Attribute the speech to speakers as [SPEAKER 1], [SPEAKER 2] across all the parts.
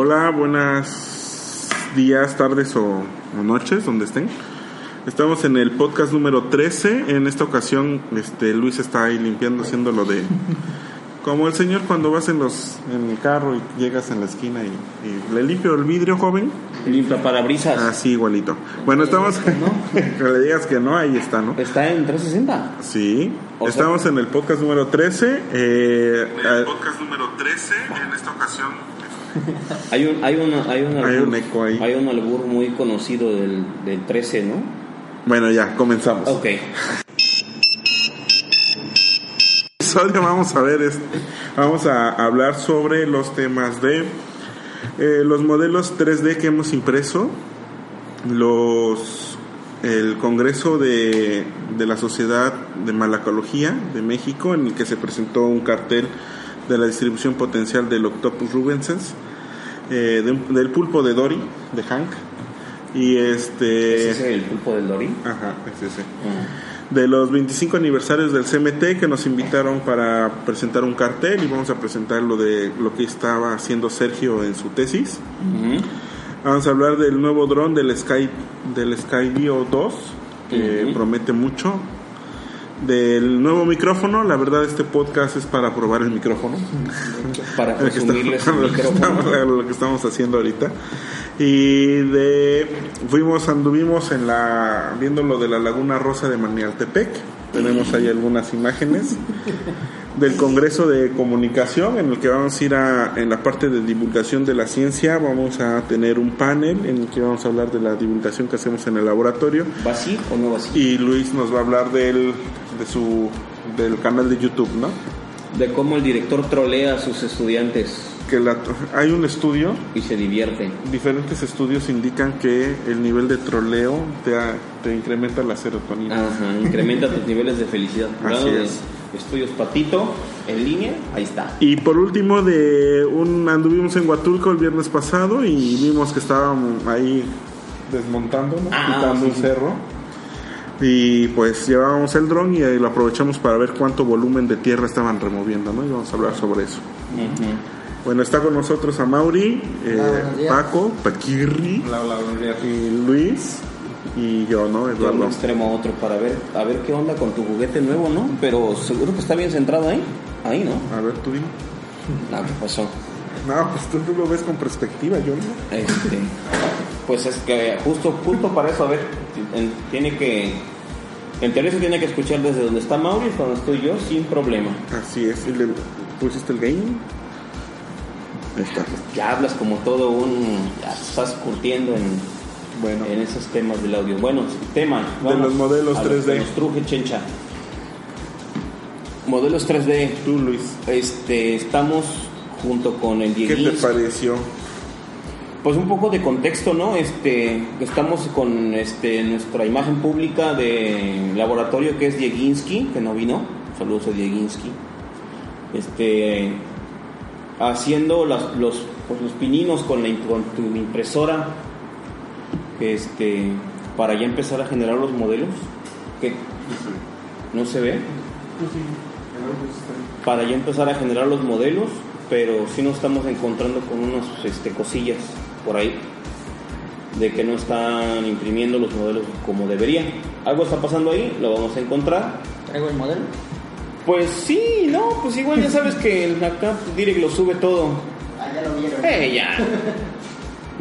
[SPEAKER 1] Hola, buenos días, tardes o, o noches, donde estén. Estamos en el podcast número 13. En esta ocasión, este Luis está ahí limpiando, haciendo lo de. Como el señor cuando vas en los en el carro y llegas en la esquina y, y le limpio el vidrio, joven.
[SPEAKER 2] Limpia parabrisas.
[SPEAKER 1] Así igualito. Bueno, estamos. que le digas que no, ahí está, ¿no?
[SPEAKER 2] Está en 360.
[SPEAKER 1] Sí.
[SPEAKER 2] O sea-
[SPEAKER 1] Estamos en el podcast número 13. Eh, el podcast número 13. En esta ocasión.
[SPEAKER 2] Hay un, hay una, hay un,
[SPEAKER 1] Hay un eco ahí.
[SPEAKER 2] hay un albur muy conocido del, del 13, ¿no?
[SPEAKER 1] Bueno, ya, comenzamos.
[SPEAKER 2] Ok.
[SPEAKER 1] episodio vamos a ver este, vamos a hablar sobre los temas de eh, los modelos 3D que hemos impreso, los el Congreso de, de la Sociedad de Malacología de México en el que se presentó un cartel de la distribución potencial del Octopus rubensens, eh, de del pulpo de Dory, de Hank, y este...
[SPEAKER 2] ¿Ese es el pulpo del Dory?
[SPEAKER 1] Ajá, es ese
[SPEAKER 2] Mm.
[SPEAKER 1] de los 25 aniversarios del CMT que nos invitaron para presentar un cartel y vamos a presentar lo de lo que estaba haciendo Sergio en su tesis. Vamos a hablar del nuevo dron del Sky del Skydio 2 que promete mucho. Del nuevo micrófono, la verdad este podcast es para probar el micrófono.
[SPEAKER 2] Para presumirles el
[SPEAKER 1] lo que estamos- lo que estamos haciendo ahorita. Y de fuimos, anduvimos en la viendo lo de la Laguna Rosa de Manialtepec. Tenemos ahí algunas imágenes del Congreso de Comunicación en el que vamos a ir a en la parte de divulgación de la ciencia, vamos a tener un panel en el que vamos a hablar de la divulgación que hacemos en el laboratorio
[SPEAKER 2] ¿Va así o no va así?
[SPEAKER 1] y Luis nos va a hablar del de su del canal de YouTube, ¿no?
[SPEAKER 2] De cómo el director trolea a sus estudiantes
[SPEAKER 1] Que la, hay un estudio
[SPEAKER 2] y se divierte.
[SPEAKER 1] Diferentes estudios indican que el nivel de troleo te, te incrementa la serotonina.
[SPEAKER 2] Ajá, incrementa tus niveles de felicidad. De
[SPEAKER 1] es.
[SPEAKER 2] estudios patito en línea, ahí está.
[SPEAKER 1] Y por último, de un anduvimos en Huatulco el viernes pasado y vimos que estaban ahí desmontando, ¿no?
[SPEAKER 2] Ah,
[SPEAKER 1] quitando
[SPEAKER 2] sí,
[SPEAKER 1] un
[SPEAKER 2] sí.
[SPEAKER 1] Y pues llevábamos el dron y ahí lo aprovechamos para ver cuánto volumen de tierra estaban removiendo, ¿no? Y vamos a hablar sobre eso. Bueno, está con nosotros a Mauri, eh,
[SPEAKER 3] Hola.
[SPEAKER 1] Paco, Paquirri, y Luis y yo, ¿no?
[SPEAKER 2] De un
[SPEAKER 1] Eduardo.
[SPEAKER 2] extremo a otro para ver, a ver qué onda con tu juguete nuevo, ¿no? Pero seguro que está bien centrado ahí. Ahí, ¿no?
[SPEAKER 1] A ver, tú dime.
[SPEAKER 2] No, ¿qué pasó?
[SPEAKER 1] No, pues tú, tú lo ves con perspectiva, yo no.
[SPEAKER 2] Este, pues es que justo, justo para eso, a ver, en- tiene que, en teoría se tiene que escuchar desde donde está Mauri, cuando estoy yo, sin problema.
[SPEAKER 1] Así es, y le pusiste el game. Ahí está.
[SPEAKER 2] Ya hablas como todo un, ya estás curtiendo en,
[SPEAKER 1] Bueno,
[SPEAKER 2] en esos temas del audio. Bueno, tema.
[SPEAKER 1] De los modelos
[SPEAKER 2] a lo
[SPEAKER 1] 3D.
[SPEAKER 2] que nos truje chencha. Modelos 3D.
[SPEAKER 1] tú Luis,
[SPEAKER 2] Este, estamos junto con el
[SPEAKER 1] ¿qué te pareció?
[SPEAKER 2] Pues un poco de contexto, ¿no? Este, estamos con este, nuestra imagen pública de laboratorio que es Dieginski, que no vino. Saludos a Dieginski. Este, haciendo las- los, pues, los pininos con, la, con tu impresora, este, para ya empezar a generar los modelos. que ¿No se ve? Para ya empezar a generar los modelos, pero sí nos estamos encontrando con unas este, cosillas por ahí de que no están imprimiendo los modelos como debería. Algo está pasando ahí, lo vamos a encontrar.
[SPEAKER 3] Traigo el modelo.
[SPEAKER 2] Pues sí, no, pues igual ya sabes que el acá Direct lo sube todo.
[SPEAKER 3] Ah, ya lo vieron.
[SPEAKER 2] Eh, ya.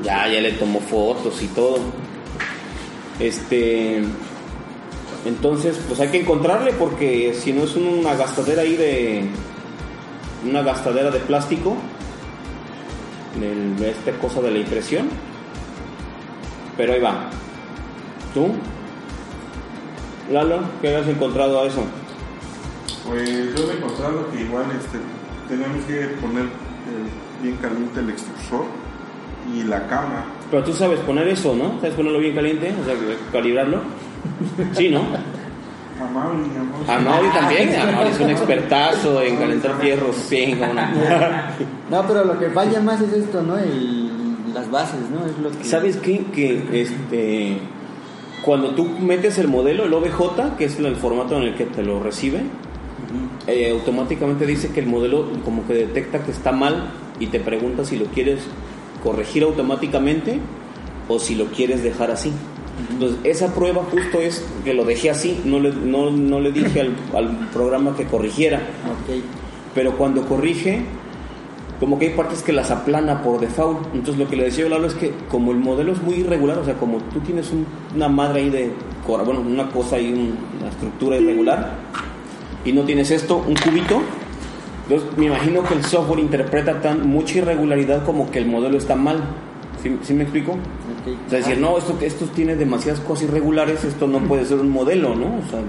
[SPEAKER 2] Ya, ya le tomó fotos y todo. Este. Entonces, pues hay que encontrarle porque si no es una gastadera ahí de. Una gastadera de plástico. De esta cosa de la impresión. Pero ahí va. ¿Tú? Lalo, ¿qué has encontrado a eso?
[SPEAKER 1] Pues yo he encontrado que igual este, tenemos que poner eh, bien caliente el extrusor y la cama.
[SPEAKER 2] Pero tú sabes poner eso, ¿no? ¿Sabes ponerlo bien caliente? O sea, calibrarlo. Sí, ¿no?
[SPEAKER 1] Amable, amable.
[SPEAKER 2] A Mauri también, a Mauri es un expertazo en calentar fierros, sí, no.
[SPEAKER 3] No, pero lo que falla más es esto, ¿no? El, las bases, ¿no? Es lo que...
[SPEAKER 2] ¿Sabes qué? Que este, cuando tú metes el modelo, el OBJ, que es el formato en el que te lo recibe, eh, automáticamente dice que el modelo como que detecta que está mal y te pregunta si lo quieres corregir automáticamente o si lo quieres dejar así. Entonces, esa prueba justo es que lo dejé así, no le, no, no le dije al, al programa que corrigiera,
[SPEAKER 3] Ok.
[SPEAKER 2] pero cuando corrige, como que hay partes que las aplana por default. Entonces, lo que le decía yo a Lalo es que como el modelo es muy irregular, o sea, como tú tienes un- una madre ahí de, bueno, una cosa ahí, un- una estructura irregular, y no tienes esto, un cubito, entonces me imagino que el software interpreta tan mucha irregularidad como que el modelo está mal. ¿Sí, sí me explico? O sea, decir, no, esto, esto tiene demasiadas cosas irregulares, esto no puede ser un modelo, ¿no? O sea,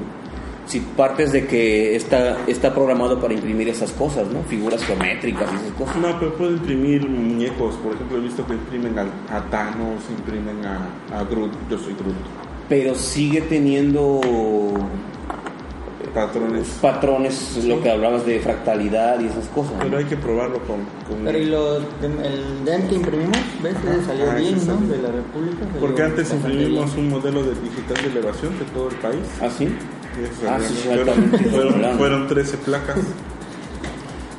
[SPEAKER 2] si partes de que está, está programado para imprimir esas cosas, ¿no? Figuras geométricas y esas cosas.
[SPEAKER 1] No, pero puedo imprimir muñecos. Por ejemplo, he visto que imprimen a, Thanos, imprimen a, a Groot. Yo soy Groot.
[SPEAKER 2] Pero sigue teniendo
[SPEAKER 1] Patrones.
[SPEAKER 2] patrones, lo que hablabas de fractalidad y esas cosas. ¿no?
[SPEAKER 1] Pero hay que probarlo con. con-
[SPEAKER 3] Pero y lo, el DEM que imprimimos, ¿ves? Ese salió
[SPEAKER 1] Ah,
[SPEAKER 3] bien, ¿no? De la República.
[SPEAKER 1] Porque antes imprimimos
[SPEAKER 3] bien.
[SPEAKER 1] un modelo de digital de elevación de todo el país.
[SPEAKER 2] ¿Ah, sí? Ah, sí,
[SPEAKER 1] fueron,
[SPEAKER 2] exactamente.
[SPEAKER 1] fueron, fueron 13 placas.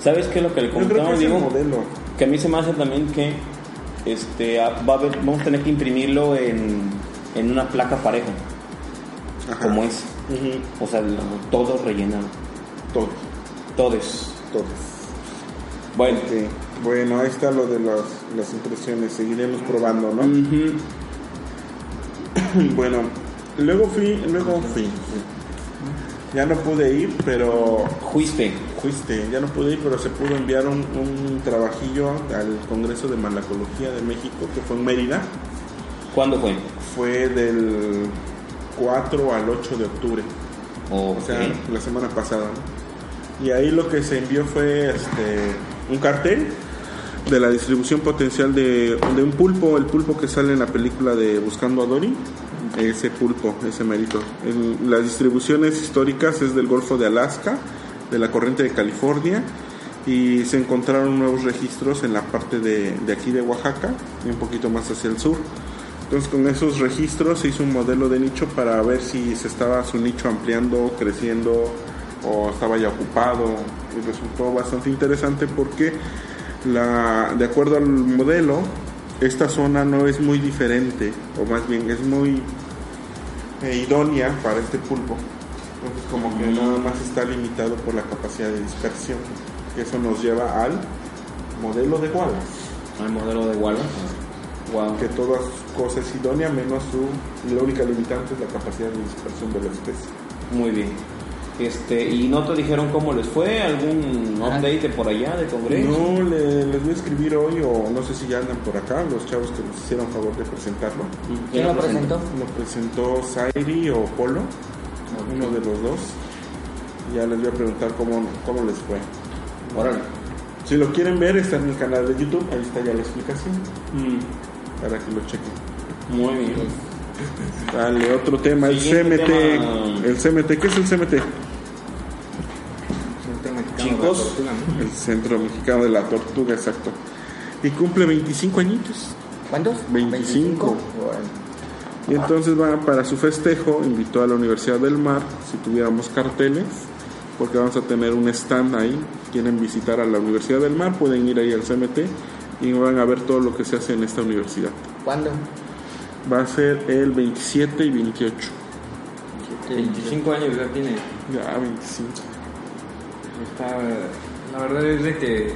[SPEAKER 2] ¿Sabes qué es lo que le
[SPEAKER 1] que
[SPEAKER 2] comentaba?
[SPEAKER 1] el
[SPEAKER 2] Digo,
[SPEAKER 1] modelo.
[SPEAKER 2] que a mí se me hace también que este, a- va a haber- vamos a tener que imprimirlo en, en una placa pareja,
[SPEAKER 1] Ajá.
[SPEAKER 2] como es. O sea, el- todo rellenado.
[SPEAKER 1] Todos.
[SPEAKER 2] Todos.
[SPEAKER 1] Todos.
[SPEAKER 2] Bueno.
[SPEAKER 1] Bueno, ahí está lo de las, las impresiones. Seguiremos probando, ¿no? Bueno, luego fui, luego fui. Ya no pude ir, pero
[SPEAKER 2] Juiste.
[SPEAKER 1] fuiste, ya no pude ir, pero se pudo enviar un, un trabajillo al Congreso de Malacología de México, que fue en Mérida.
[SPEAKER 2] ¿Cuándo fue?
[SPEAKER 1] Fue del 4 al 8 de octubre,
[SPEAKER 2] O
[SPEAKER 1] o sea, la semana pasada. ¿no? Y ahí lo que se envió fue este, un cartel de la distribución potencial de, de un pulpo, el pulpo que sale en la película de Buscando a Dory, ese pulpo, ese mérito. En las distribuciones históricas es del Golfo de Alaska, de la corriente de California, y se encontraron nuevos registros en la parte de, de aquí de Oaxaca y un poquito más hacia el sur. Entonces con esos registros se hizo un modelo de nicho para ver si se estaba su nicho ampliando, creciendo o estaba ya ocupado y resultó bastante interesante porque la, de acuerdo al modelo esta zona no es muy diferente o más bien es muy eh, idónea para este pulpo. Entonces como que nada más está limitado por la capacidad de dispersión. Eso nos lleva al modelo de Wallace
[SPEAKER 2] el modelo de Wallace. Wow.
[SPEAKER 1] que todas cosas idóneas menos su la única limitante es la capacidad de dispersión de la especie.
[SPEAKER 2] Muy bien. Este, ¿y no te dijeron cómo les fue? ¿Algún update de por allá de Congreso?
[SPEAKER 1] No le- les voy a escribir hoy o no sé si ya andan por acá los chavos que nos hicieron favor de presentarlo.
[SPEAKER 3] ¿Quién lo presentó?
[SPEAKER 1] Lo presentó Zairi o Polo, uno de los dos. Ya les voy a preguntar cómo, cómo les fue.
[SPEAKER 2] Órale.
[SPEAKER 1] Si lo quieren ver está en mi canal de YouTube, ahí está ya la explicación para que lo chequen.
[SPEAKER 2] Muy bien.
[SPEAKER 1] Dale, otro tema, el
[SPEAKER 2] Siguiente
[SPEAKER 1] CMT.
[SPEAKER 2] tema.
[SPEAKER 1] El CMT, ¿qué es el CMT?
[SPEAKER 4] Centro Mexicano de la
[SPEAKER 2] Chicos.
[SPEAKER 1] El Centro Mexicano de la Tortuga, exacto. Y cumple 25 añitos.
[SPEAKER 3] ¿Cuántos?
[SPEAKER 1] 25.
[SPEAKER 3] Órale.
[SPEAKER 1] Y entonces va para su festejo, invitó a la Universidad del Mar, si tuviéramos carteles, porque vamos a tener un stand ahí. Quieren visitar a la Universidad del Mar, pueden ir ahí al CMT y van a ver todo lo que se hace en esta universidad.
[SPEAKER 3] ¿Cuándo?
[SPEAKER 1] Va a ser el 27 y 28.
[SPEAKER 4] 25 años ya tiene.
[SPEAKER 1] Ya, 25.
[SPEAKER 4] Está, la verdad es de que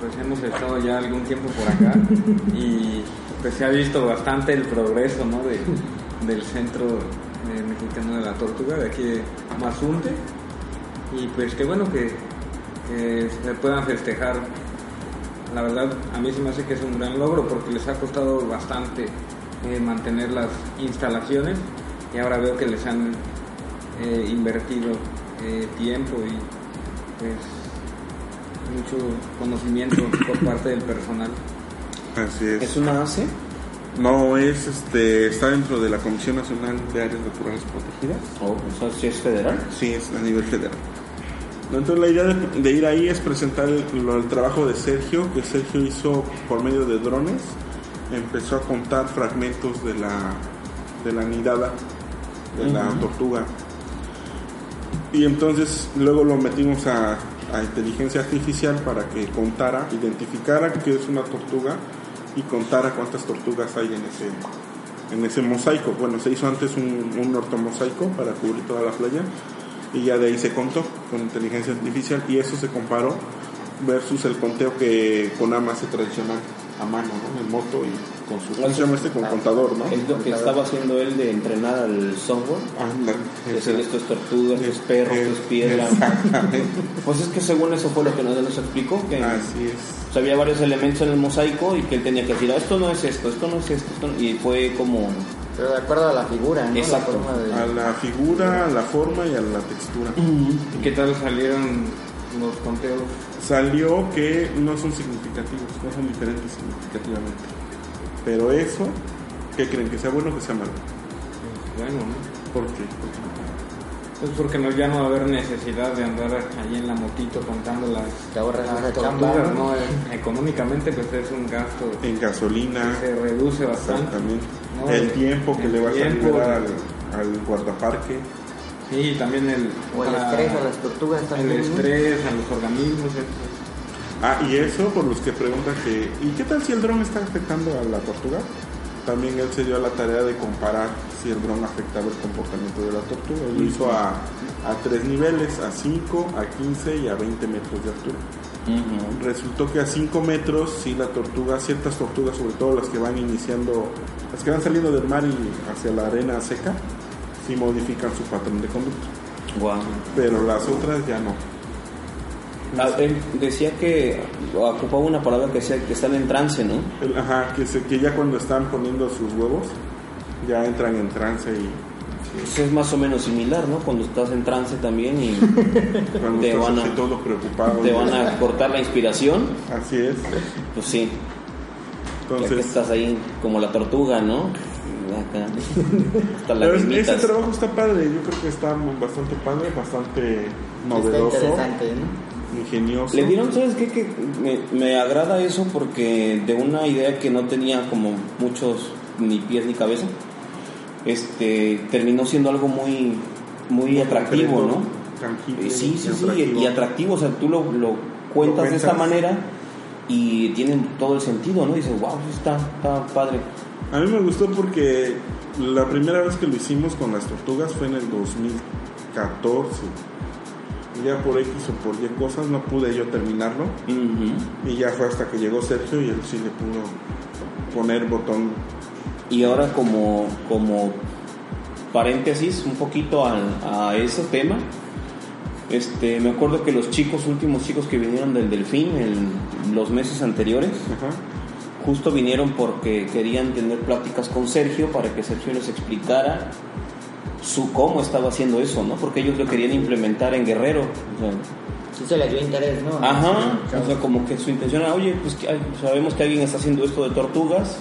[SPEAKER 4] pues hemos estado ya algún tiempo por acá y pues se ha visto bastante el progreso ¿no? de, del centro mexicano de la tortuga de aquí de Mazunte y pues qué bueno que, que se puedan festejar la verdad a mí se me hace que es un gran logro porque les ha costado bastante eh, mantener las instalaciones y ahora veo que les han eh, invertido eh, tiempo y pues mucho conocimiento por parte del personal.
[SPEAKER 1] Así es.
[SPEAKER 2] ¿Es una ACE?
[SPEAKER 1] No, es este, está dentro de la Comisión Nacional de Áreas Naturales Protegidas.
[SPEAKER 2] ¿O o sea, si es federal?
[SPEAKER 1] Sí, es a nivel federal. Entonces la idea de, de ir ahí es presentar el, el trabajo de Sergio, que Sergio hizo por medio de drones. Empezó a contar fragmentos de la, de la nidada de la tortuga. Y entonces luego lo metimos a, a inteligencia artificial para que contara, identificara que es una tortuga y contara cuántas tortugas hay en ese en ese mosaico. Bueno, se hizo antes un, un ortomosaico para cubrir toda la playa y ya de ahí se contó con inteligencia artificial y eso se comparó versus el conteo que Konama hace tradicional a mano, ¿no? En moto y con su ¿cómo se llama este? con contador, ¿no?
[SPEAKER 2] Es lo que estaba haciendo él de entrenar al software.
[SPEAKER 1] Ándale,
[SPEAKER 2] Decir
[SPEAKER 1] ese-
[SPEAKER 2] esto es tortuga, esto es
[SPEAKER 1] es-
[SPEAKER 2] perro, esto
[SPEAKER 1] es-
[SPEAKER 2] es piedra.
[SPEAKER 1] Exactamente.
[SPEAKER 2] Pues es que según eso fue lo que nos, nos explicó, que
[SPEAKER 1] Así es.
[SPEAKER 2] o sea, había varios elementos en el mosaico y que él tenía que decir, "Ah, esto no es esto, esto no es esto, esto no-". y fue como...
[SPEAKER 3] Pero de acuerdo a la figura, ¿no?
[SPEAKER 2] Exacto.
[SPEAKER 3] La forma de...
[SPEAKER 1] A la figura, a la forma y a la textura.
[SPEAKER 4] ¿Y qué tal salieron los conteos?
[SPEAKER 1] Salió que no son significativos, no son diferentes significativamente. Pero eso, ¿qué creen? ¿Que sea bueno o que sea malo?
[SPEAKER 4] Bueno, ¿no?
[SPEAKER 1] ¿Por qué?
[SPEAKER 4] Pues porque no, ya no va a haber necesidad de andar ahí en la motito contando las,
[SPEAKER 3] Te ahorras
[SPEAKER 4] las ¿no? Eh, Económicamente pues es un gasto
[SPEAKER 1] En gasolina,
[SPEAKER 4] que se reduce bastante.
[SPEAKER 1] exactamente.
[SPEAKER 4] No,
[SPEAKER 1] el tiempo que
[SPEAKER 4] el
[SPEAKER 1] le vas
[SPEAKER 4] tiempo,
[SPEAKER 1] a liberar al, al guardaparque.
[SPEAKER 4] Sí, y también el,
[SPEAKER 3] O el
[SPEAKER 4] para-
[SPEAKER 3] estrés a las tortugas también.
[SPEAKER 4] el estrés a los organismos. etc.
[SPEAKER 1] Ah, y eso por los que preguntan que, ¿y qué tal si el dron está afectando a la tortuga? También él se dio a la tarea de comparar si el dron afectaba el comportamiento de la tortuga. Lo hizo a, a tres niveles, a 5, a 15 y a 20 metros de altura. Resultó que a 5 metros, sí, la tortuga, ciertas tortugas, sobre todo las que van iniciando, las que van saliendo del mar y hacia la arena seca, sí modifican su patrón de conducta.
[SPEAKER 2] Guau.
[SPEAKER 1] Pero las otras ya no.
[SPEAKER 2] Ah, él decía que ocupaba una palabra que decía que están en trance, ¿no?
[SPEAKER 1] Ajá, que, se, que ya cuando están poniendo sus huevos, ya entran en trance y
[SPEAKER 2] Pues es más o menos similar, ¿no? Cuando estás en trance también y
[SPEAKER 1] cuando
[SPEAKER 2] Te van a-
[SPEAKER 1] así todo preocupado.
[SPEAKER 2] te van a cortar la inspiración,
[SPEAKER 1] Así es.
[SPEAKER 2] pues sí, ya que
[SPEAKER 1] Entonces,
[SPEAKER 2] estás ahí como la tortuga, ¿no? Acá, hasta
[SPEAKER 1] pero es- ese trabajo está padre, yo creo que está bastante padre, bastante
[SPEAKER 3] Está
[SPEAKER 1] novedoso,
[SPEAKER 3] interesante, ¿no?
[SPEAKER 1] ingenioso.
[SPEAKER 2] Le dieron, ¿sabes qué? Que me, me agrada eso porque de una idea que no tenía como muchos ni pies ni cabeza, este terminó siendo algo muy muy atractivo,
[SPEAKER 1] concreto,
[SPEAKER 2] ¿no?
[SPEAKER 1] tangible
[SPEAKER 2] Eh, Sí,
[SPEAKER 1] y
[SPEAKER 2] sí, sí,
[SPEAKER 1] atractivo.
[SPEAKER 2] y atractivo, o sea, tú lo, lo cuentas
[SPEAKER 1] Lo
[SPEAKER 2] de esta manera y tienen todo el sentido, ¿no? dices, wow, está, está padre.
[SPEAKER 1] A mí me gustó porque la primera vez que lo hicimos con las tortugas fue en el 2014. Y ya por X o por Y cosas no pude yo terminarlo. Y ya fue hasta que llegó Sergio y él sí le pudo poner botón.
[SPEAKER 2] Y ahora como, como paréntesis un poquito a, ese tema, este, me acuerdo que los chicos, últimos chicos que vinieron del Delfín en los meses anteriores,
[SPEAKER 1] Ajá.
[SPEAKER 2] justo vinieron porque querían tener pláticas con Sergio para que Sergio les explicara su cómo estaba haciendo eso, ¿no? Porque ellos lo querían implementar en Guerrero. o sea,
[SPEAKER 3] Sí se le dio interés, ¿no?
[SPEAKER 2] Ajá,
[SPEAKER 3] Sí,
[SPEAKER 2] o sea, como que su intención era, oye, pues sabemos que alguien está haciendo esto de tortugas,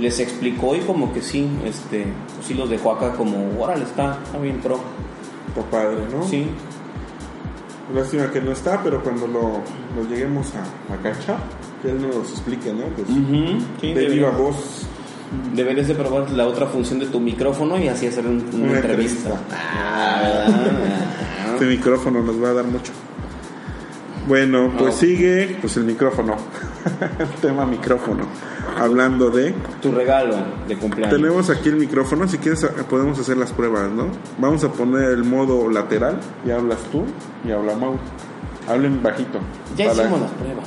[SPEAKER 2] les explicó y como que sí, este, pues sí los dejó acá como, órale, está, está bien pro.
[SPEAKER 1] Está padre, ¿no?
[SPEAKER 2] Sí,
[SPEAKER 1] Lástima que no está, pero cuando lo, lo lleguemos a, a cachar, que él nos explique, ¿no? Pues,
[SPEAKER 2] Ujú, sí,
[SPEAKER 1] de viva
[SPEAKER 2] deberías,
[SPEAKER 1] voz.
[SPEAKER 2] deberías de probar la otra función de tu micrófono y así hacer un- una,
[SPEAKER 1] Una
[SPEAKER 2] entrevista.
[SPEAKER 1] entrevista.
[SPEAKER 2] Ah, ¿verdad?
[SPEAKER 1] Este micrófono nos va a dar mucho. Bueno, pues
[SPEAKER 2] Ah.
[SPEAKER 1] sigue pues el micrófono. el tema micrófono. Hablando de
[SPEAKER 2] tu regalo de cumpleaños.
[SPEAKER 1] Tenemos aquí el micrófono, si quieres eh, podemos hacer las pruebas, ¿no? Vamos a poner el modo lateral y hablas tú y habla Mau. Hablen bajito.
[SPEAKER 2] Ya
[SPEAKER 1] Para-
[SPEAKER 2] hicimos las pruebas.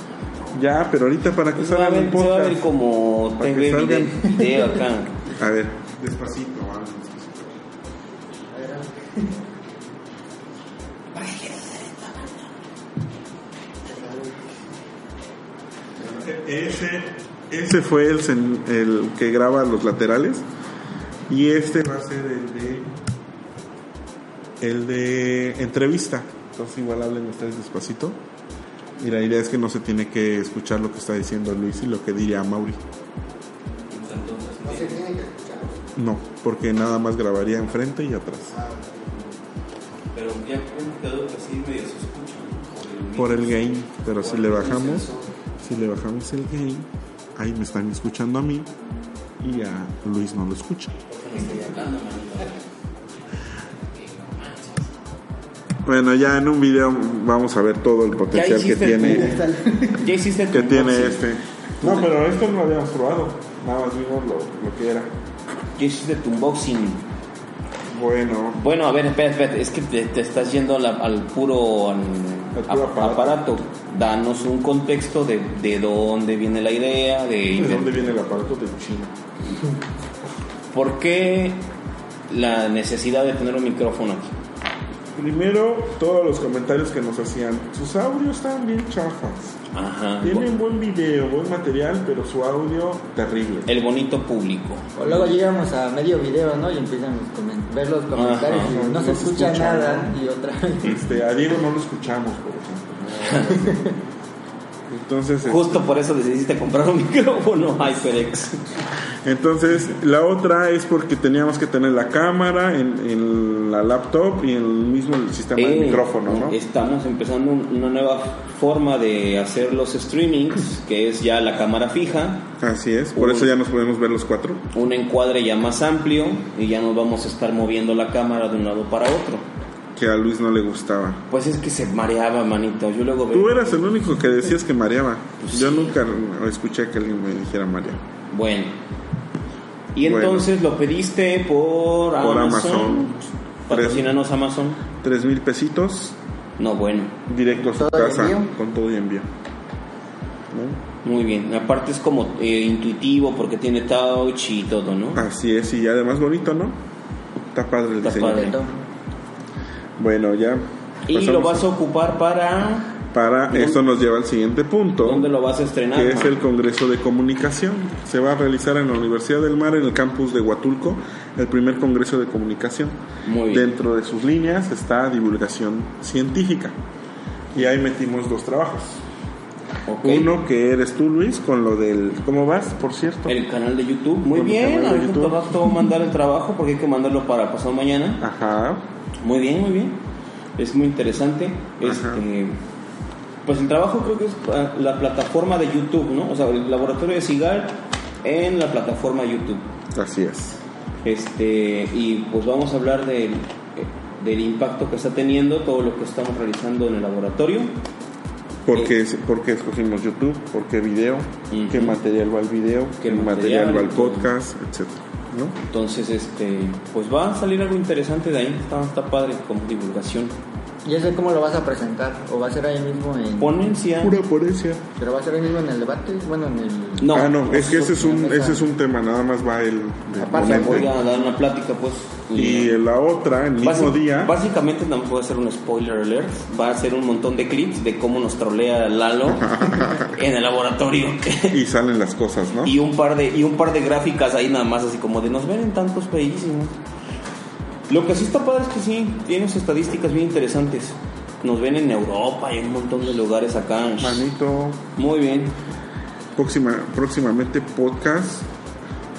[SPEAKER 1] Ya, pero ahorita para que salga el
[SPEAKER 2] se va a ver como video, video acá.
[SPEAKER 1] A ver, despacito, despacito. Ese, ese fue el, el que graba los laterales y este va a ser el de el de entrevista. Entonces igual hablen ustedes despacito. Y la idea es que no se tiene que escuchar lo que está diciendo Luis y lo que diría Mauri.
[SPEAKER 3] No se tiene que escuchar.
[SPEAKER 1] No, porque nada más grabaría enfrente y atrás.
[SPEAKER 2] Pero ya quedó que sí medio se escucha.
[SPEAKER 1] Por el gain, pero si le bajamos, si le bajamos el gain, ahí me están escuchando a mí y a Luis no lo escucha. Bueno, ya en un video vamos a ver todo el
[SPEAKER 2] Ya
[SPEAKER 1] potencial que tiene
[SPEAKER 2] tu- ya hiciste tu
[SPEAKER 1] que tiene
[SPEAKER 2] unboxing.
[SPEAKER 1] este. No, pero esto no lo habíamos probado. Nada más vimos lo, lo que era.
[SPEAKER 2] ¿Qué hiciste tu unboxing?
[SPEAKER 1] Bueno,
[SPEAKER 2] Bueno, a ver, espera, espera, es que te, te estás yendo al, al puro, al-
[SPEAKER 1] Al puro
[SPEAKER 2] ap- aparato. Danos un contexto de, de dónde viene la idea, de,
[SPEAKER 1] ¿de dónde viene el aparato de China?
[SPEAKER 2] por qué la necesidad de tener un micrófono aquí.
[SPEAKER 1] Primero, todos los comentarios que nos hacían. Sus audios están bien chafas.
[SPEAKER 2] Ajá.
[SPEAKER 1] Tienen buen video, buen material, pero su audio terrible.
[SPEAKER 2] El bonito público.
[SPEAKER 3] O luego llegamos a medio video, ¿no? Y empiezan a comen- ver los comentarios
[SPEAKER 2] Ajá.
[SPEAKER 3] y no,
[SPEAKER 1] No
[SPEAKER 3] se
[SPEAKER 1] se
[SPEAKER 3] escucha
[SPEAKER 1] escucha,
[SPEAKER 3] nada.
[SPEAKER 1] ¿no?
[SPEAKER 3] Y otra vez.
[SPEAKER 1] Este, a Diego no lo escuchamos, por ejemplo. Entonces, este,
[SPEAKER 2] Justo por eso decidiste comprar un micrófono HyperX.
[SPEAKER 1] Entonces, la otra es porque teníamos que tener la cámara en, en la laptop y en el mismo sistema de
[SPEAKER 2] Eh,
[SPEAKER 1] micrófono, ¿no?
[SPEAKER 2] Estamos empezando un- una nueva forma de hacer los streamings, que es ya la cámara fija,
[SPEAKER 1] Así es, por
[SPEAKER 2] Uy.
[SPEAKER 1] eso ya nos podemos ver los cuatro.
[SPEAKER 2] un encuadre ya más amplio y ya nos vamos a estar moviendo la cámara de un lado para otro.
[SPEAKER 1] Que a Luis no le gustaba.
[SPEAKER 2] Pues es que se mareaba, manito. Yo luego
[SPEAKER 1] Tú eras el único que decías que mareaba. Yo nunca escuché que alguien me dijera marear.
[SPEAKER 2] Bueno. Y
[SPEAKER 1] Bueno.
[SPEAKER 2] entonces lo pediste por Amazon.
[SPEAKER 1] Por Amazon.
[SPEAKER 2] Patrocínanos Amazon.
[SPEAKER 1] Tres mil pesitos
[SPEAKER 2] No, bueno.
[SPEAKER 1] directo a su
[SPEAKER 3] ¿Todo y
[SPEAKER 1] casa con todo y envío. ¿No?
[SPEAKER 2] Muy bien. Aparte es como eh, intuitivo porque tiene touch y todo, ¿no?
[SPEAKER 1] Así es, y además bonito, ¿no? Está padre el
[SPEAKER 2] Está
[SPEAKER 1] diseño.
[SPEAKER 2] padre.
[SPEAKER 1] Bueno, ya.
[SPEAKER 2] Y lo vas a ocupar para...
[SPEAKER 1] Para esto nos lleva al siguiente punto,
[SPEAKER 2] ¿Dónde lo vas a estrenar?
[SPEAKER 1] que es el Congreso de Comunicación. Se va a realizar en la Universidad del Mar, en el campus de Huatulco, el primer Congreso de Comunicación.
[SPEAKER 2] Muy bien.
[SPEAKER 1] Dentro de sus líneas está divulgación científica. Y ahí metimos dos trabajos. Uno que eres tú, Luis, con lo del... ¿Cómo vas, por cierto?
[SPEAKER 2] El canal de YouTube. Muy
[SPEAKER 1] Con
[SPEAKER 2] bien. Ahorita
[SPEAKER 1] YouTube.
[SPEAKER 2] voy a mandar el trabajo porque hay que mandarlo para pasado mañana.
[SPEAKER 1] Ajá.
[SPEAKER 2] Muy bien, muy bien. Es muy interesante. Este, pues el trabajo creo que es ah, la plataforma de YouTube, ¿no? O sea, el laboratorio de Cigar en la plataforma YouTube.
[SPEAKER 1] Así es.
[SPEAKER 2] Este, y pues vamos a hablar del, eh, del impacto que está teniendo todo lo que estamos realizando en el laboratorio.
[SPEAKER 1] ¿Por qué, por qué escogimos YouTube? ¿Por qué video? ¿Qué material va al video?
[SPEAKER 2] ¿Qué
[SPEAKER 1] ¿Qué, material,
[SPEAKER 2] material?
[SPEAKER 1] va al podcast? Etcétera. ¿No?
[SPEAKER 2] Entonces, este, pues va a salir algo interesante de ahí. Está, está padre como divulgación.
[SPEAKER 3] ¿Y ese cómo lo vas a presentar? ¿O va a ser ahí mismo en.?
[SPEAKER 2] Ponencia.
[SPEAKER 1] Pura ponencia.
[SPEAKER 3] ¿Pero va a ser ahí mismo en el debate? Bueno, en el.
[SPEAKER 2] No,
[SPEAKER 1] ah, no, es que ese es, un, ese es un tema, nada más va el de
[SPEAKER 3] Aparte,
[SPEAKER 1] ponente.
[SPEAKER 2] voy a dar una plática, pues.
[SPEAKER 1] Y la otra, el mismo día,
[SPEAKER 2] Básicamente, no voy a hacer un spoiler alert. Va a ser un montón de clips de cómo nos trolea Lalo en el laboratorio.
[SPEAKER 1] y salen las cosas, ¿no?
[SPEAKER 2] y un par de y un par de gráficas ahí nada más así como de nos ven en tantos países. Lo que sí está padre es que sí, tienes estadísticas bien interesantes. Nos ven en Europa y en un montón de lugares acá.
[SPEAKER 1] Manito,
[SPEAKER 2] Muy bien.
[SPEAKER 1] próxima, próximamente podcast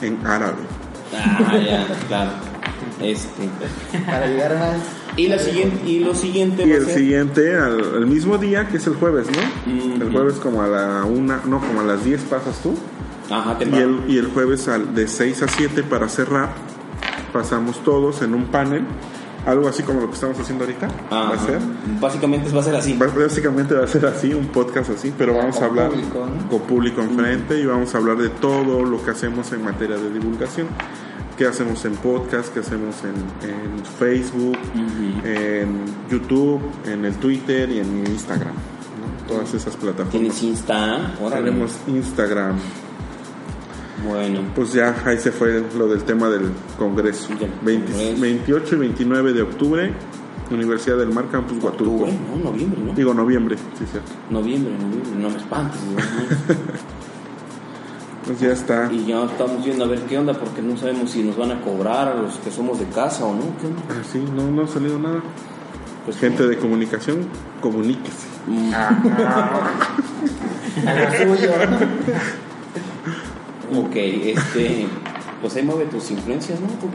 [SPEAKER 1] en árabe.
[SPEAKER 2] Ah, ya, claro. Este.
[SPEAKER 3] Para llegar más.
[SPEAKER 2] Y la siguiente y lo siguiente
[SPEAKER 1] Y el
[SPEAKER 2] ser-
[SPEAKER 1] siguiente, al, el mismo día, que es el jueves, ¿no? El jueves como a la una, no, como a las 10 pasas tú.
[SPEAKER 2] Ajá,
[SPEAKER 1] Y
[SPEAKER 2] temprano.
[SPEAKER 1] el, y el jueves al, de 6 a 7 para cerrar, pasamos todos en un panel, algo así como lo que estamos haciendo ahorita. Va a
[SPEAKER 2] Ajá.
[SPEAKER 1] ser.
[SPEAKER 2] Básicamente va a ser así.
[SPEAKER 1] Básicamente va a ser así, un podcast así, pero vamos a hablar
[SPEAKER 3] público, ¿no?
[SPEAKER 1] con público enfrente y vamos a hablar de todo lo que hacemos en materia de divulgación. ¿Qué hacemos en podcast? ¿Qué hacemos en, en Facebook?
[SPEAKER 2] Ujú.
[SPEAKER 1] En YouTube, en el Twitter y en Instagram. ¿no? Todas esas plataformas.
[SPEAKER 2] Tienes Insta. Órale.
[SPEAKER 1] Tenemos Instagram.
[SPEAKER 2] Bueno.
[SPEAKER 1] Pues ya ahí se fue lo del tema del Congreso.
[SPEAKER 2] Ya,
[SPEAKER 1] 20
[SPEAKER 2] Congreso.
[SPEAKER 1] 28 y 29 de octubre, Universidad del Mar, Campus.
[SPEAKER 2] Octubre, no, noviembre, ¿no?
[SPEAKER 1] Digo noviembre, sí, cierto.
[SPEAKER 2] Noviembre, noviembre, no me espantes. ¿no?
[SPEAKER 1] Pues ya está.
[SPEAKER 2] y ya estamos viendo a ver qué onda porque no sabemos si nos van a cobrar a los que somos de casa o no. ¿Qué onda?
[SPEAKER 1] Ah, sí, no, no ha salido nada.
[SPEAKER 2] Pues
[SPEAKER 1] Gente de comunicación, comuníquese.
[SPEAKER 2] Mm,
[SPEAKER 3] A lo suyo.
[SPEAKER 2] Ok, este. Pues ahí mueve tus influencias, ¿no? Tú,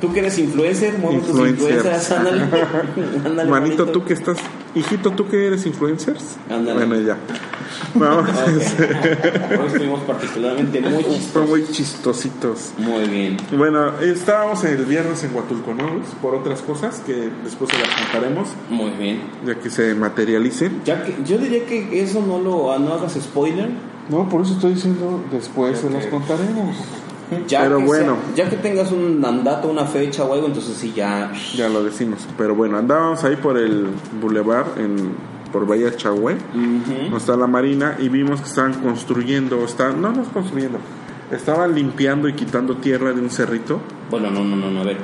[SPEAKER 2] tú que eres influencer, mueve
[SPEAKER 1] Influencer.
[SPEAKER 2] tus influencias, ándale. ándale
[SPEAKER 1] Manito, tú que estás. Hijito, tú que eres influencers.
[SPEAKER 2] Ándale.
[SPEAKER 1] Bueno, ya. Vamos.
[SPEAKER 2] Ok. Hoy estuvimos particularmente muy chistosos.
[SPEAKER 1] muy chistositos.
[SPEAKER 2] Muy bien.
[SPEAKER 1] Bueno, estábamos el viernes en Huatulco, ¿no? Luis? Por otras cosas que después se las contaremos,
[SPEAKER 2] Muy bien.
[SPEAKER 1] ya que se materialicen.
[SPEAKER 2] Ya que yo diría que eso no lo no hagas spoiler
[SPEAKER 1] No, por eso estoy diciendo, después se los contaremos.
[SPEAKER 2] Ya
[SPEAKER 1] Pero
[SPEAKER 2] que
[SPEAKER 1] bueno.
[SPEAKER 2] sea- ya que tengas un mandato, una fecha o algo, entonces sí ya.
[SPEAKER 1] Ya lo decimos. Pero bueno, andábamos ahí por el bulevar, en, por Bahía Chagüe,
[SPEAKER 2] Ujú.
[SPEAKER 1] donde está la marina, y vimos que estaban construyendo, estaban, no, no es construyendo, estaban limpiando y quitando tierra de un cerrito.
[SPEAKER 2] Bueno, no, no, no, no, a ver.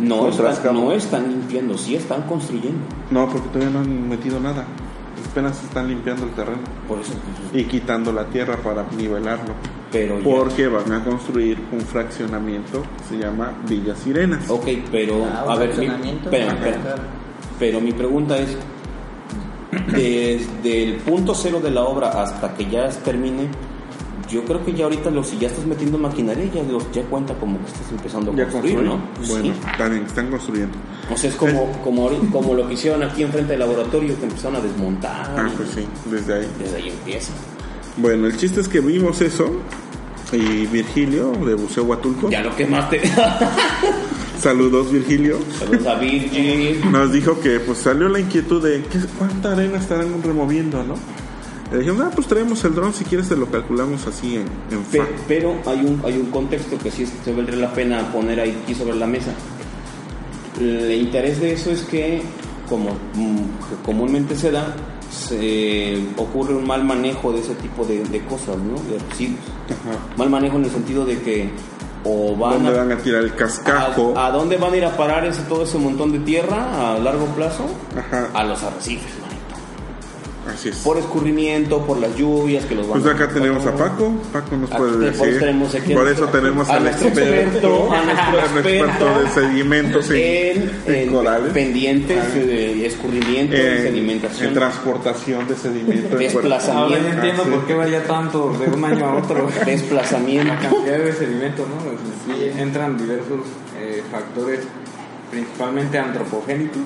[SPEAKER 2] No están, no están limpiando, sí están construyendo.
[SPEAKER 1] No, porque todavía no han metido nada. Apenas están limpiando el terreno
[SPEAKER 2] Por eso. pues,
[SPEAKER 1] y quitando la tierra para nivelarlo.
[SPEAKER 2] Pero ya-
[SPEAKER 1] Porque van a construir un fraccionamiento que se llama Villa Sirenas.
[SPEAKER 2] Ok, pero
[SPEAKER 3] Ah,
[SPEAKER 2] a ver, mi, espera, espera. pero mi pregunta es, desde el punto cero de la obra hasta que ya termine, yo creo que ya ahorita lo, si ya estás metiendo maquinaria, ya, los- ya cuenta como que estás empezando a
[SPEAKER 1] ¿Ya
[SPEAKER 2] construir,
[SPEAKER 1] construyen?
[SPEAKER 2] ¿no?
[SPEAKER 1] Bueno,
[SPEAKER 2] Sí.
[SPEAKER 1] están, están construyendo.
[SPEAKER 2] O sea, es como, como, como lo que hicieron aquí enfrente del laboratorio, que empezaron a desmontar.
[SPEAKER 1] Ah, pues sí, desde ahí.
[SPEAKER 2] Desde ahí empieza.
[SPEAKER 1] Bueno, el chiste es que vimos eso y Virgilio de Buceo Huatulco,
[SPEAKER 2] Ya lo quemaste.
[SPEAKER 1] saludos Virgilio,
[SPEAKER 2] Saludos a Virgil.
[SPEAKER 1] nos dijo que pues salió la inquietud de ¿qué, cuánta arena estarán removiendo, ¿no? Le dijimos, ah, pues traemos el dron, si quieres te lo calculamos así en, en
[SPEAKER 2] Pe- pero hay un, hay un contexto que sí se valdría la pena poner ahí aquí sobre la mesa. El interés de eso es que, como mm, comúnmente se da, se ocurre un mal manejo de ese tipo de, de cosas, ¿no? De residuos.
[SPEAKER 1] Ajá.
[SPEAKER 2] Mal manejo en el sentido de que o van
[SPEAKER 1] ¿Dónde
[SPEAKER 2] a,
[SPEAKER 1] van a tirar el cascajo?
[SPEAKER 2] a, a dónde van a ir a parar ese, todo ese montón de tierra a largo plazo?
[SPEAKER 1] Ajá,
[SPEAKER 2] A los arrecifes.
[SPEAKER 1] Así es.
[SPEAKER 2] Por escurrimiento, por las lluvias que los van
[SPEAKER 1] Pues acá tenemos a Paco, Paco nos puede decir.
[SPEAKER 2] por eso tenemos aquí a
[SPEAKER 1] Por eso tenemos
[SPEAKER 2] a
[SPEAKER 1] al
[SPEAKER 2] nuestro
[SPEAKER 1] experto,
[SPEAKER 2] experto, a nuestro
[SPEAKER 1] al experto de sedimentos en,
[SPEAKER 2] en,
[SPEAKER 1] en corales.
[SPEAKER 2] pendientes, de escurrimiento, de
[SPEAKER 1] en,
[SPEAKER 2] sedimentación,
[SPEAKER 1] en transportación de sedimento. en
[SPEAKER 2] Desplaza-
[SPEAKER 4] Ahora
[SPEAKER 2] También,
[SPEAKER 4] entiendo
[SPEAKER 1] ah, sí.
[SPEAKER 4] por qué varía tanto de un año a otro.
[SPEAKER 2] desplazamiento.
[SPEAKER 4] La cantidad de sedimentos, ¿no? Pues, Sí, entran diversos eh, factores, principalmente antropogénicos,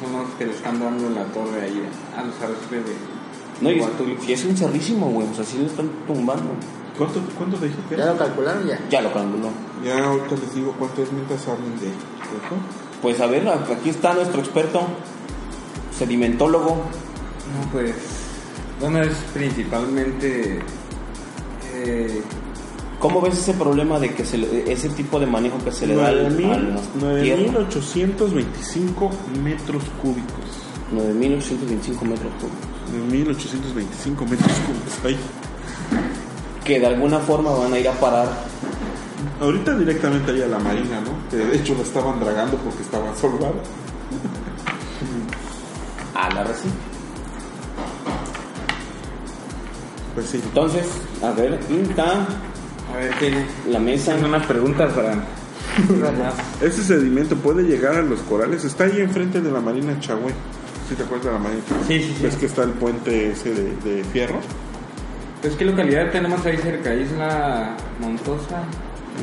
[SPEAKER 4] son los que le están dando en la torre ahí a los arrecifes de
[SPEAKER 2] No, y,
[SPEAKER 4] Huatulco.
[SPEAKER 2] y es un cerrísimo, güey, o sea, sí lo están tumbando.
[SPEAKER 1] ¿Cuánto, ¿Cuánto te dije que
[SPEAKER 3] ¿Ya
[SPEAKER 1] era?
[SPEAKER 3] lo calcularon ya?
[SPEAKER 2] Ya lo calculó.
[SPEAKER 1] Ya ahorita les digo cuánto es mientras hablen de eso.
[SPEAKER 2] Pues a ver, aquí está nuestro experto, sedimentólogo.
[SPEAKER 4] No, pues, bueno, es principalmente... eh,
[SPEAKER 2] ¿Cómo ves ese problema de que se le- ese tipo de manejo que se le da al, al
[SPEAKER 1] 9.825 metros cúbicos.
[SPEAKER 2] 9.825 metros cúbicos?
[SPEAKER 1] 9.825 metros cúbicos. Ahí.
[SPEAKER 2] Que de alguna forma van a ir a parar
[SPEAKER 1] Ahorita directamente ahí a la marina, ¿no? Que de hecho la estaban dragando porque estaba soldada.
[SPEAKER 2] a la recife.
[SPEAKER 1] Pues sí.
[SPEAKER 2] Entonces, a ver, está
[SPEAKER 4] a ver, ¿qué?
[SPEAKER 2] la mesa.
[SPEAKER 4] Tengo unas preguntas para...
[SPEAKER 1] Ese sedimento puede llegar a los corales. Está ahí enfrente de la marina Chagüe. ¿Sí te acuerdas de la marina Chagüe?
[SPEAKER 4] Sí, sí, sí.
[SPEAKER 1] ¿Ves que está el puente ese de, de fierro?
[SPEAKER 4] Pues, ¿qué localidad tenemos ahí cerca? Isla Montosa,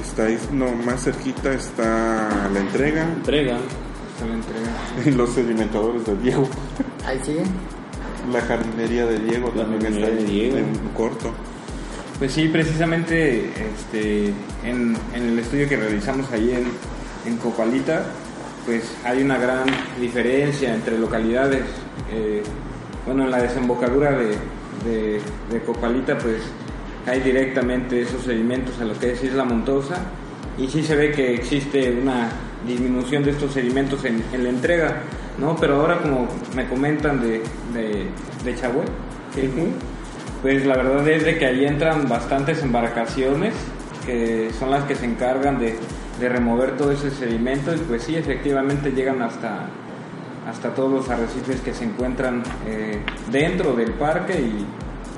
[SPEAKER 1] Está ahí, no, más cerquita está la entrega
[SPEAKER 2] Entrega.
[SPEAKER 4] está la entrega.
[SPEAKER 1] y los sedimentadores de Diego.
[SPEAKER 3] Ahí sigue.
[SPEAKER 1] La jardinería de Diego
[SPEAKER 2] La
[SPEAKER 1] también está
[SPEAKER 2] jardinería
[SPEAKER 1] ahí
[SPEAKER 2] de Diego.
[SPEAKER 1] en corto.
[SPEAKER 4] Pues sí, precisamente este, en, en el estudio que realizamos ahí en, en Copalita, pues hay una gran diferencia entre localidades. Eh, bueno, en la desembocadura de, de, Copalita, pues hay directamente esos sedimentos a lo que es Isla Montosa y sí se ve que existe una disminución de estos sedimentos en, en la entrega, ¿no? Pero ahora como me comentan de, de, de Chagüe, que- pues la verdad es de que ahí entran bastantes embarcaciones que son las que se encargan de, de remover todo ese sedimento y pues sí, efectivamente llegan hasta, hasta todos los arrecifes que se encuentran eh, dentro del parque y,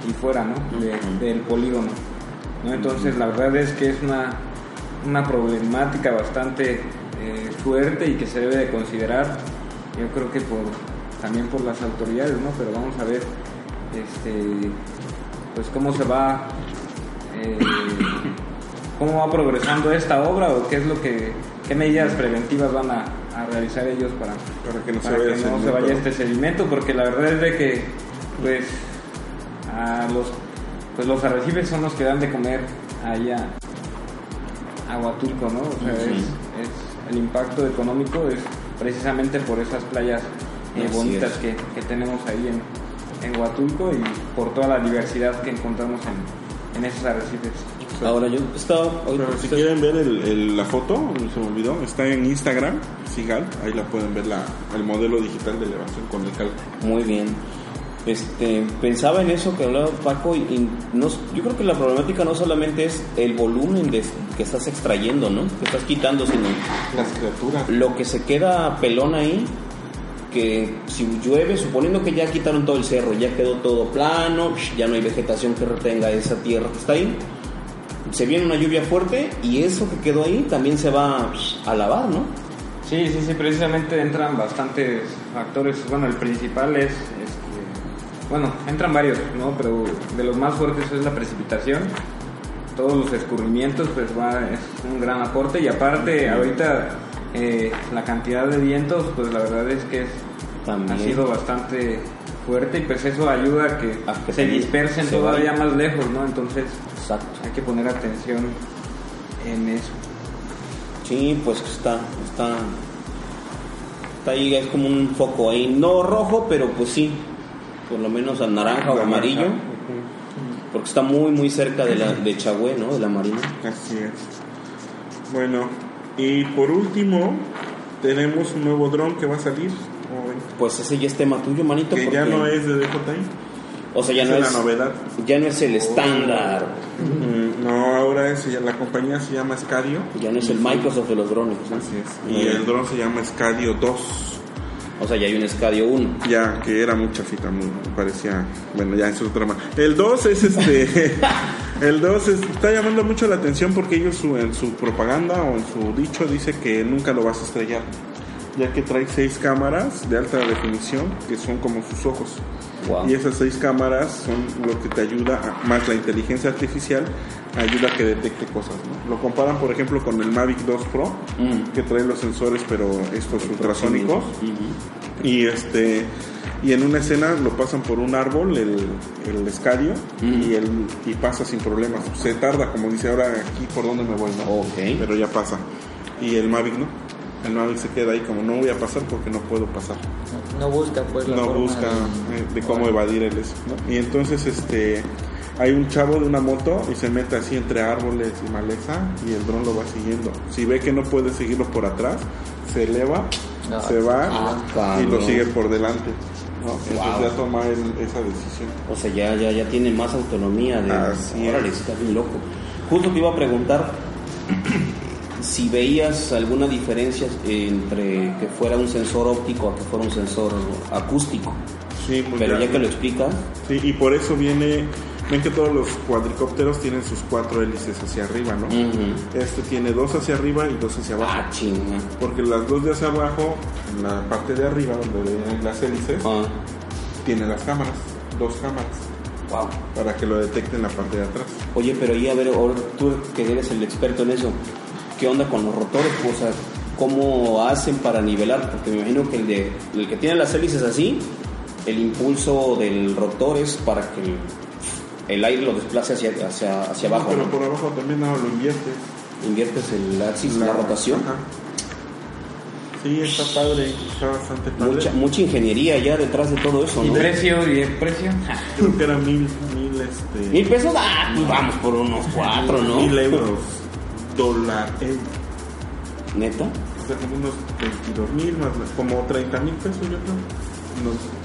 [SPEAKER 4] y fuera ¿no? De- del polígono. ¿no? Entonces la verdad es que es una, una problemática bastante eh, fuerte y que se debe de considerar, yo creo que por, también por las autoridades, ¿no? pero vamos a ver este, pues cómo se va eh, cómo va progresando esta obra o qué es lo que qué medidas preventivas van a, a realizar ellos para,
[SPEAKER 1] Para que no se vaya
[SPEAKER 4] que
[SPEAKER 1] el
[SPEAKER 4] no se
[SPEAKER 1] sedimento,
[SPEAKER 4] vaya
[SPEAKER 1] ¿no?
[SPEAKER 4] este sedimento porque la verdad es de que pues a los pues los arrecifes son los que dan de comer allá a Huatulco, ¿no? O sea, es, es- el impacto económico es precisamente por esas playas eh, bonitas
[SPEAKER 2] es.
[SPEAKER 4] que, que tenemos ahí en, en Huatulco y por toda la diversidad que encontramos en, en esos arrecifes.
[SPEAKER 2] Ahora yo estaba...
[SPEAKER 1] si quieren ver el- el- la foto, se me olvidó, está en Instagram, Sigal, ahí la pueden ver la, el modelo digital de elevación con el cálculo.
[SPEAKER 2] Muy bien. Este, pensaba en eso que hablaba Paco y, y no, yo creo que la problemática no solamente es el volumen de, que estás extrayendo, ¿no? Que estás quitando, sino
[SPEAKER 1] Las criaturas.
[SPEAKER 2] lo que se queda pelón ahí, que si llueve, suponiendo que ya quitaron todo el cerro, ya quedó todo plano, ya no hay vegetación que retenga esa tierra que está ahí, se viene una lluvia fuerte y eso que quedó ahí también se va a lavar, ¿no?
[SPEAKER 4] Sí, sí, sí, precisamente entran bastantes factores. Bueno, el principal es, este, bueno, entran varios, ¿no? Pero de los más fuertes es la precipitación. Todos los escurrimientos, pues va, es un gran aporte. Y aparte, ahorita eh, la cantidad de vientos, pues la verdad es que es,
[SPEAKER 2] También.
[SPEAKER 4] ha sido bastante fuerte y pues eso ayuda a que,
[SPEAKER 2] A que
[SPEAKER 4] se dispersen
[SPEAKER 2] se
[SPEAKER 4] todavía más lejos, ¿no? Entonces
[SPEAKER 2] Exacto.
[SPEAKER 4] hay que poner atención en eso.
[SPEAKER 2] Sí, pues está, está, está ahí, es como un foco ahí, no rojo, pero pues sí, por lo menos al naranja o amarillo, porque está muy, muy cerca de la de Chagüe, ¿no? De la marina.
[SPEAKER 1] Así es. Bueno, y por último, tenemos un nuevo dron que va a salir.
[SPEAKER 2] Pues ese ya es tema tuyo, manito.
[SPEAKER 1] Que ya no es de DJI.
[SPEAKER 2] o sea, ya
[SPEAKER 1] esa
[SPEAKER 2] no
[SPEAKER 1] es la novedad.
[SPEAKER 2] ya no es el estándar,
[SPEAKER 1] Mm, No, ahora es, la compañía se llama Scadio.
[SPEAKER 2] ya no es el Microsoft de los drones, ¿no?
[SPEAKER 1] Así es. Y el dron se llama Scadio 2.
[SPEAKER 2] o sea, ya hay un Scadio 1.
[SPEAKER 1] Ya, que era mucha fita, muy, parecía. Bueno, ya eso es otro tema. El 2 es este. el 2 es- está llamando mucho la atención porque ellos su- en su propaganda o en su dicho dice que nunca lo vas a estrellar. Ya que trae seis cámaras de alta definición que son como sus ojos.
[SPEAKER 2] Wow.
[SPEAKER 1] Y esas seis cámaras son lo que te ayuda, a- más la inteligencia artificial, ayuda a que detecte cosas. ¿no? Lo comparan, por ejemplo, con el Mavic 2 Pro,
[SPEAKER 2] Mm.
[SPEAKER 1] que trae los sensores, pero estos ultrasónicos. Y este y en una escena lo pasan por un árbol, el, el escadio,
[SPEAKER 2] Mm.
[SPEAKER 1] y, el, y pasa sin problemas. Se tarda, como dice ahora aquí, por dónde me voy, ¿no?
[SPEAKER 2] Ok.
[SPEAKER 1] Pero ya pasa. Y el Mavic no. El Mavic se queda ahí como no voy a pasar porque no puedo pasar.
[SPEAKER 3] No, no busca pues la
[SPEAKER 1] No
[SPEAKER 3] forma
[SPEAKER 1] busca
[SPEAKER 3] de-
[SPEAKER 1] eh, de cómo evadir el eso. ¿no? Y entonces este hay un chavo de una moto y se mete así entre árboles y maleza y el dron lo va siguiendo. Si ve que no puede seguirlo por atrás, se eleva,
[SPEAKER 3] Ah,
[SPEAKER 1] se va
[SPEAKER 2] ah,
[SPEAKER 1] y lo sigue por delante. ¿no? Entonces
[SPEAKER 2] Wow.
[SPEAKER 1] ya toma él esa decisión.
[SPEAKER 2] O sea, ya, ya, ya tiene más autonomía de...
[SPEAKER 1] Así.
[SPEAKER 2] Órale, está bien loco. Justo te iba a preguntar si veías alguna diferencia entre que fuera un sensor óptico a que fuera un sensor acústico.
[SPEAKER 1] Sí, pues
[SPEAKER 2] Pero ya que lo explicas,
[SPEAKER 1] Sí, y por eso viene, ven que todos los cuadricópteros tienen sus cuatro hélices hacia arriba, ¿no? Este tiene dos hacia arriba y dos hacia abajo.
[SPEAKER 2] ah, chinga.
[SPEAKER 1] Porque las dos de hacia abajo, en la parte de arriba, donde vienen las hélices,
[SPEAKER 2] Ah,
[SPEAKER 1] tiene las cámaras, dos cámaras,
[SPEAKER 2] wow.
[SPEAKER 1] para que lo detecten en la parte de atrás.
[SPEAKER 2] Oye, pero ahí a ver, tú que eres el experto en eso, ¿qué onda con los rotores? O sea, ¿cómo hacen para nivelar? Porque me imagino que el, de, el que tiene las hélices así, el impulso del rotor es para que el, aire lo desplace hacia, hacia, hacia abajo.
[SPEAKER 1] Pero
[SPEAKER 2] ¿no?
[SPEAKER 1] por abajo también no, lo inviertes.
[SPEAKER 2] Inviertes el axis, la, rotación.
[SPEAKER 1] Ajá. Sí, está padre, está bastante padre.
[SPEAKER 2] Mucha, mucha ingeniería ya detrás de todo eso,
[SPEAKER 4] ¿Y
[SPEAKER 2] ¿no?
[SPEAKER 4] precio? ¿Y el precio?
[SPEAKER 1] Creo que era mil, mil, este...
[SPEAKER 2] ¿Mil pesos? Ah, pues vamos por unos cuatro, ¿no?
[SPEAKER 1] Mil euros. Dólar, euro.
[SPEAKER 2] ¿Neta?
[SPEAKER 1] O sea, como unos 22 mil, más como 30 mil pesos, yo creo.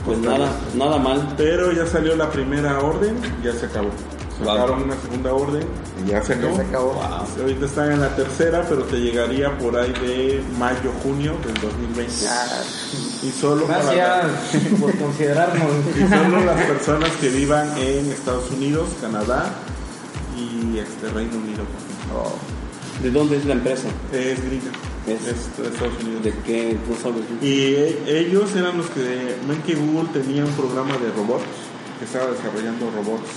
[SPEAKER 2] Pues nada, nada mal.
[SPEAKER 1] Pero ya salió la primera orden, ya se acabó. Sacaron
[SPEAKER 2] Wow.
[SPEAKER 1] una segunda orden y ya se acabó.
[SPEAKER 3] Ya se acabó.
[SPEAKER 2] Wow.
[SPEAKER 1] Ahorita están en la tercera, pero te llegaría por ahí de mayo, junio del 2020. Y solo para
[SPEAKER 4] Gracias por considerarnos.
[SPEAKER 1] y solo las personas que vivan en Estados Unidos, Canadá y este Reino Unido.
[SPEAKER 2] ¿De dónde es la empresa?
[SPEAKER 1] Es gringa.
[SPEAKER 2] Es-
[SPEAKER 1] de Estados Unidos.
[SPEAKER 2] ¿De qué? ¿No sabes?
[SPEAKER 1] Y e- ellos eran los que ven que Google tenía un programa de robots que estaba desarrollando robots,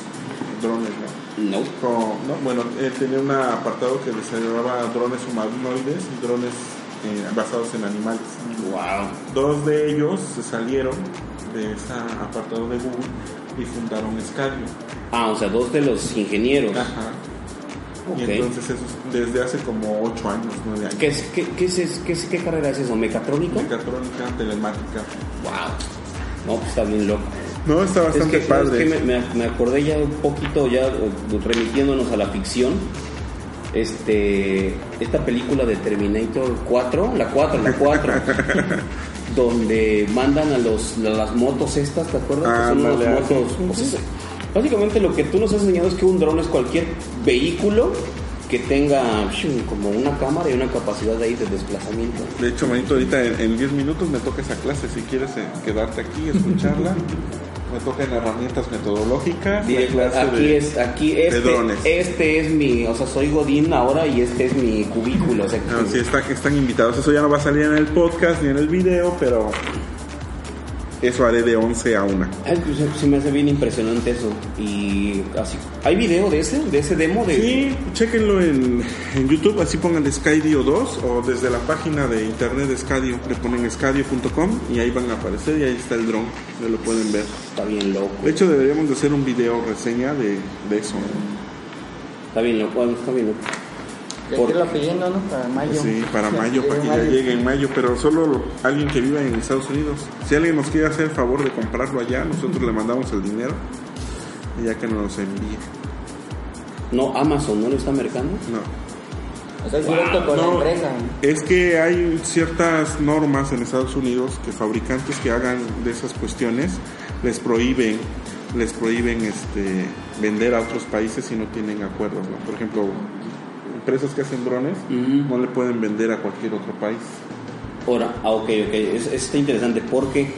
[SPEAKER 1] drones, ¿no?
[SPEAKER 2] No.
[SPEAKER 1] Con- no, bueno, él tenía un apartado que desarrollaba drones humanoides y drones eh, basados en animales.
[SPEAKER 2] Wow.
[SPEAKER 1] Dos de ellos se salieron de ese apartado de Google y fundaron Scadio.
[SPEAKER 2] Ah, o sea, dos de los ingenieros.
[SPEAKER 1] Ajá. Y entonces eso es desde hace como 8 años, 9 años.
[SPEAKER 2] ¿Qué, es, qué, qué, es, qué, es- qué carrera es eso? ¿Mecatrónica?
[SPEAKER 1] Mecatrónica, telemática.
[SPEAKER 2] Wow. No, pues está bien loco.
[SPEAKER 1] No, está
[SPEAKER 2] Es
[SPEAKER 1] bastante
[SPEAKER 2] que, ¿sabes
[SPEAKER 1] padre.
[SPEAKER 2] qué? me, me- me acordé ya un poquito, ya remitiéndonos a la ficción. Este, esta película de Terminator 4, la 4, la 4, donde mandan a, los, a las motos estas, ¿te acuerdas? que son unas motos.
[SPEAKER 1] sí,
[SPEAKER 2] pues, es- básicamente lo que tú nos has enseñado es que un dron es cualquier vehículo que tenga como una cámara y una capacidad ahí de desplazamiento.
[SPEAKER 1] De hecho, manito, ahorita en, en 10 minutos me toca esa clase. Si quieres eh, quedarte aquí, escucharla. me tocan herramientas metodológicas. la
[SPEAKER 2] Directo,
[SPEAKER 1] clase
[SPEAKER 2] aquí
[SPEAKER 1] de-
[SPEAKER 2] es, aquí este,
[SPEAKER 1] drones.
[SPEAKER 2] este es mi, o sea, soy Godín ahora y este es mi cubículo. O sea,
[SPEAKER 1] Ah, sí, está- están invitados. Eso ya no va a salir en el podcast ni en el video, pero eso haré de 11 a 1.
[SPEAKER 2] Ay, pues, se me hace bien impresionante eso. Y así, ¿hay video de ese, de ese demo de?
[SPEAKER 1] Sí, chéquenlo en, en YouTube, así pongan Skydio 2 o desde la página de internet de Skydio, le ponen skydio.com y ahí van a aparecer y ahí está el dron, ya lo pueden ver.
[SPEAKER 2] Está bien loco.
[SPEAKER 1] De hecho, deberíamos de hacer un video reseña de, de eso.
[SPEAKER 2] Está bien loco, está bien loco. Por-
[SPEAKER 3] pidiendo, ¿no? Para mayo.
[SPEAKER 1] Sí, para mayo, para que ya llegue en mayo, pero solo alguien que viva en Estados Unidos. Si alguien nos quiere hacer el favor de comprarlo allá, nosotros le mandamos el dinero y ya que nos envíe.
[SPEAKER 2] No, Amazon, ¿no lo está mercando?
[SPEAKER 1] No.
[SPEAKER 3] O sea, es directo con
[SPEAKER 1] No.
[SPEAKER 3] la empresa.
[SPEAKER 1] Es que hay ciertas normas en Estados Unidos que fabricantes que hagan de esas cuestiones les prohíben les prohíben este vender a otros países si no tienen acuerdos, ¿no? Por ejemplo, empresas que hacen drones no le pueden vender a cualquier otro país.
[SPEAKER 2] Ahora, ah, ok, ok, es, está interesante porque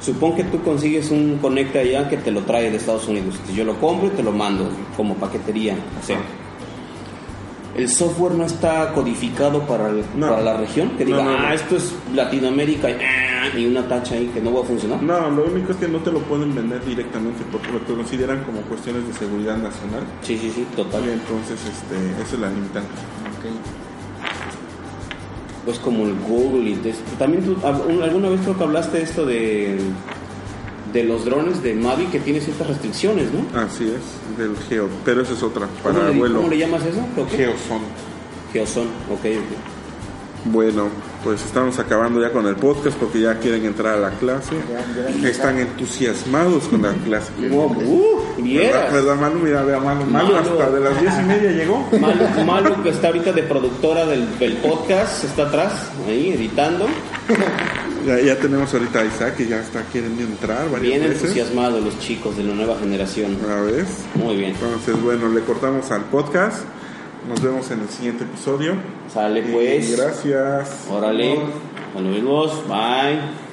[SPEAKER 2] supón que tú consigues un conecta allá que te lo trae de Estados Unidos. Yo lo compro y te lo mando como paquetería. O sea, el software no está codificado para, el-
[SPEAKER 1] No.
[SPEAKER 2] para la región. Que diga,
[SPEAKER 1] No, no, no.
[SPEAKER 2] ah, esto es Latinoamérica y, ah, y una tacha ahí que no va a funcionar.
[SPEAKER 1] No, lo único es que no te lo pueden vender directamente porque lo que consideran como cuestiones de seguridad nacional.
[SPEAKER 2] Sí, sí, sí,
[SPEAKER 1] Y
[SPEAKER 2] total.
[SPEAKER 1] entonces este, esa es la limitante.
[SPEAKER 2] Pues como el Google y de- también tú alguna vez creo que hablaste de esto de de los drones de Mavic que tiene ciertas restricciones, ¿no?
[SPEAKER 1] Así es, del Geo, pero esa es otra,
[SPEAKER 2] ¿Cómo
[SPEAKER 1] para
[SPEAKER 2] le,
[SPEAKER 1] vuelo.
[SPEAKER 2] ¿Cómo le llamas eso?
[SPEAKER 1] Geoson.
[SPEAKER 2] Geoson, ok, ok.
[SPEAKER 1] Bueno, pues estamos acabando ya con el podcast porque ya quieren entrar a la clase.
[SPEAKER 3] Ya, ya.
[SPEAKER 1] Están entusiasmados con la clase.
[SPEAKER 2] No, uh,
[SPEAKER 1] ¿Verdad. ¿Verdad, Manu? Mira, vea, Manu. Manu
[SPEAKER 2] Malo.
[SPEAKER 1] hasta de las diez y media llegó.
[SPEAKER 2] Malo, malo que está ahorita de productora del, del podcast, está atrás, ahí, editando.
[SPEAKER 1] Ya, ya tenemos ahorita a Isaac que ya está queriendo entrar varias
[SPEAKER 2] Bien
[SPEAKER 1] veces.
[SPEAKER 2] entusiasmados los chicos de la nueva generación.
[SPEAKER 1] Una vez.
[SPEAKER 2] Muy bien.
[SPEAKER 1] Entonces, bueno, le cortamos al podcast. Nos vemos en el siguiente episodio.
[SPEAKER 2] Sale
[SPEAKER 1] Y
[SPEAKER 2] pues.
[SPEAKER 1] gracias.
[SPEAKER 2] Órale. Nos vemos. Bye.